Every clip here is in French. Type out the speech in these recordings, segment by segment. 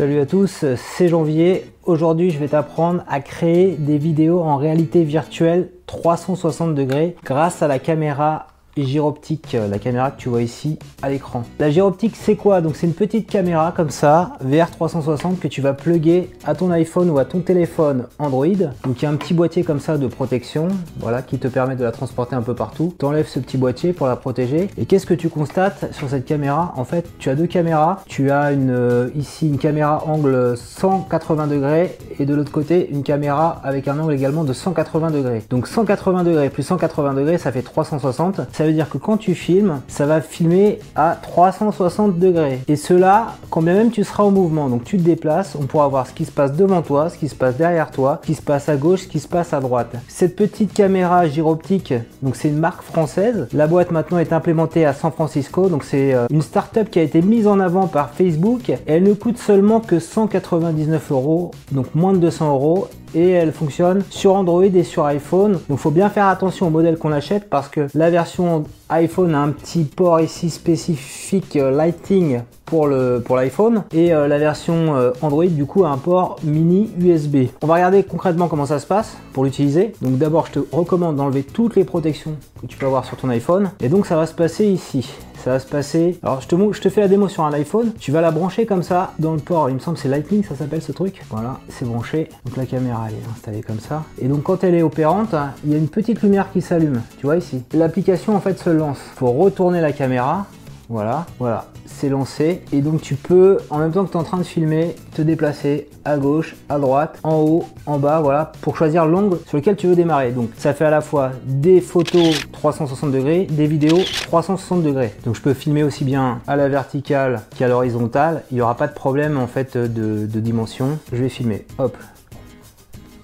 Salut à tous, c'est Janvier. Aujourd'hui, je vais t'apprendre à créer des vidéos en réalité virtuelle 360 degrés grâce à la caméra gyroptique, euh, la caméra que tu vois ici à l'écran. La gyroptique c'est quoi? Donc c'est une petite caméra comme ça, VR 360 que tu vas plugger à ton iPhone ou à ton téléphone Android. Donc il y a un petit boîtier comme ça de protection, voilà, qui te permet de la transporter un peu partout. Tu enlèves ce petit boîtier pour la protéger. Et qu'est-ce que tu constates sur cette caméra? En fait, tu as deux caméras. Tu as euh, ici une caméra angle 180 degrés et de l'autre côté une caméra avec un angle également de 180 degrés. Donc 180 degrés plus 180 degrés, ça fait 360. Ça veut dire que quand tu filmes, ça va filmer à 360 degrés. Et cela, quand bien même tu seras au mouvement, donc tu te déplaces, on pourra voir ce qui se passe devant toi, ce qui se passe derrière toi, ce qui se passe à gauche, ce qui se passe à droite. Cette petite caméra gyroptique, donc c'est une marque française. La boîte maintenant est implémentée à San Francisco, donc c'est euh, une start-up qui a été mise en avant par Facebook. Elle ne coûte seulement que 199 euros, donc moins de 200 euros et elle fonctionne sur Android et sur iPhone. Donc faut bien faire attention au modèle qu'on achète parce que la version iPhone a un petit port ici spécifique euh, Lighting pour le pour l'iPhone et euh, la version euh, Android du coup a un port mini USB. On va regarder concrètement comment ça se passe pour l'utiliser. Donc d'abord je te recommande d'enlever toutes les protections que tu peux avoir sur ton iPhone et donc ça va se passer ici ça va se passer. Alors je te, fais la démo sur un iPhone, tu vas la brancher comme ça dans le port, il me semble c'est Lightning ça s'appelle ce truc. Voilà, c'est branché. Donc la caméra elle est installée comme ça. Et donc quand elle est opérante, il y a une petite lumière qui s'allume, tu vois ici. L'application en fait se lance. Faut retourner la caméra voilà, voilà, c'est lancé. Et donc tu peux, en même temps que tu es en train de filmer, te déplacer à gauche, à droite, en haut, en bas, voilà, pour choisir l'angle sur lequel tu veux démarrer. Donc ça fait à la fois des photos 360 degrés, des vidéos 360 degrés. Donc je peux filmer aussi bien à la verticale qu'à l'horizontale. Il n'y aura pas de problème en fait de, de dimension. Je vais filmer, hop.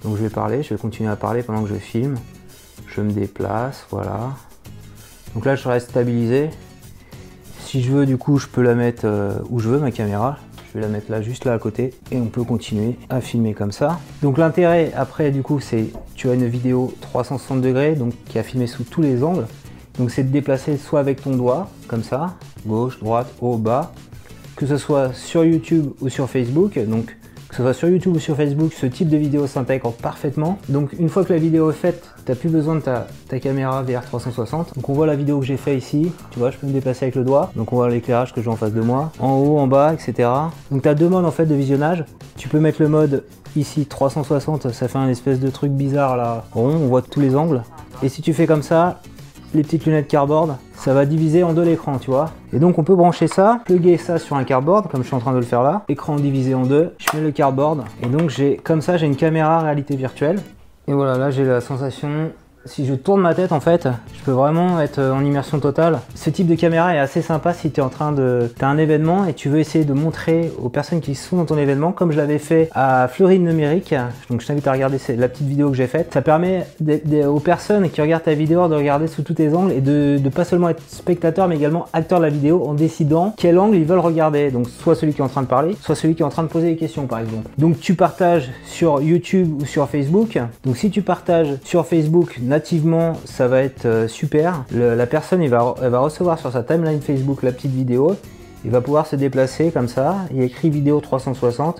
Donc je vais parler, je vais continuer à parler pendant que je filme. Je me déplace, voilà. Donc là je reste stabilisé, si je veux, du coup, je peux la mettre euh, où je veux, ma caméra. Je vais la mettre là, juste là à côté, et on peut continuer à filmer comme ça. Donc l'intérêt, après, du coup, c'est tu as une vidéo 360 degrés, donc qui a filmé sous tous les angles. Donc c'est de déplacer soit avec ton doigt, comme ça, gauche, droite, haut, bas, que ce soit sur YouTube ou sur Facebook. Donc que ce soit sur YouTube ou sur Facebook, ce type de vidéo s'intègre parfaitement. Donc une fois que la vidéo est faite, tu n'as plus besoin de ta, caméra VR 360. Donc on voit la vidéo que j'ai fait ici, tu vois, je peux me déplacer avec le doigt. Donc on voit l'éclairage que j'ai en face de moi, en haut, en bas, etc. Donc tu as deux modes en fait de visionnage. Tu peux mettre le mode ici 360, ça fait un espèce de truc bizarre là, rond, on voit tous les angles. Et si tu fais comme ça, les petites lunettes cardboard, ça va diviser en deux l'écran, tu vois. Et donc on peut brancher ça, plugger ça sur un cardboard, comme je suis en train de le faire là. Écran divisé en deux, je mets le cardboard, et donc j'ai comme ça j'ai une caméra réalité virtuelle. Et voilà, là j'ai la sensation si je tourne ma tête en fait, je peux vraiment être en immersion totale. Ce type de caméra est assez sympa si tu es en train de... Tu as un événement et tu veux essayer de montrer aux personnes qui sont dans ton événement, comme je l'avais fait à Fleury Numérique. Donc je t'invite à regarder la petite vidéo que j'ai faite. Ça permet aux personnes qui regardent ta vidéo de regarder sous tous tes angles et de, de pas seulement être spectateur mais également acteur de la vidéo en décidant quel angle ils veulent regarder. Donc soit celui qui est en train de parler, soit celui qui est en train de poser des questions par exemple. Donc tu partages sur YouTube ou sur Facebook. Donc si tu partages sur Facebook nativement ça va être euh, super. la personne, va, va recevoir sur sa timeline Facebook la petite vidéo. Il va pouvoir se déplacer comme ça. Il écrit vidéo 360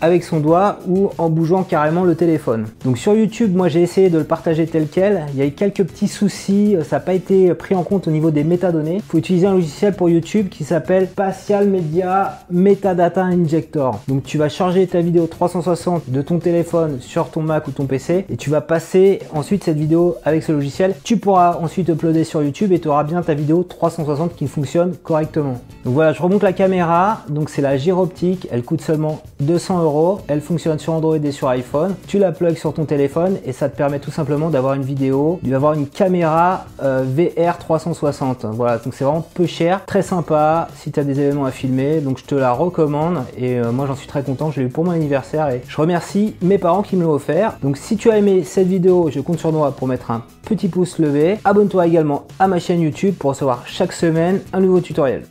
avec son doigt ou en bougeant carrément le téléphone. Donc sur YouTube, moi j'ai essayé de le partager tel quel. Il y a eu quelques petits soucis, ça n'a pas été pris en compte au niveau des métadonnées. Il faut utiliser un logiciel pour YouTube qui s'appelle Spatial Media Metadata Injector. Donc tu vas charger ta vidéo 360 de ton téléphone sur ton Mac ou ton PC et tu vas passer ensuite cette vidéo avec ce logiciel. Tu pourras ensuite uploader sur YouTube et tu auras bien ta vidéo 360 qui fonctionne correctement. Donc voilà, je remonte la caméra. Donc c'est la gyroptique, elle coûte seulement 200 euros elle fonctionne sur Android et sur iPhone. Tu la plugs sur ton téléphone et ça te permet tout simplement d'avoir une vidéo, d'avoir une caméra euh, VR 360. Voilà, donc c'est vraiment peu cher, très sympa si tu as des événements à filmer. Donc je te la recommande et euh, moi j'en suis très content. Je l'ai eu pour mon anniversaire et je remercie mes parents qui me l'ont offert. Donc si tu as aimé cette vidéo, je compte sur moi pour mettre un petit pouce levé. Abonne-toi également à ma chaîne YouTube pour recevoir chaque semaine un nouveau tutoriel.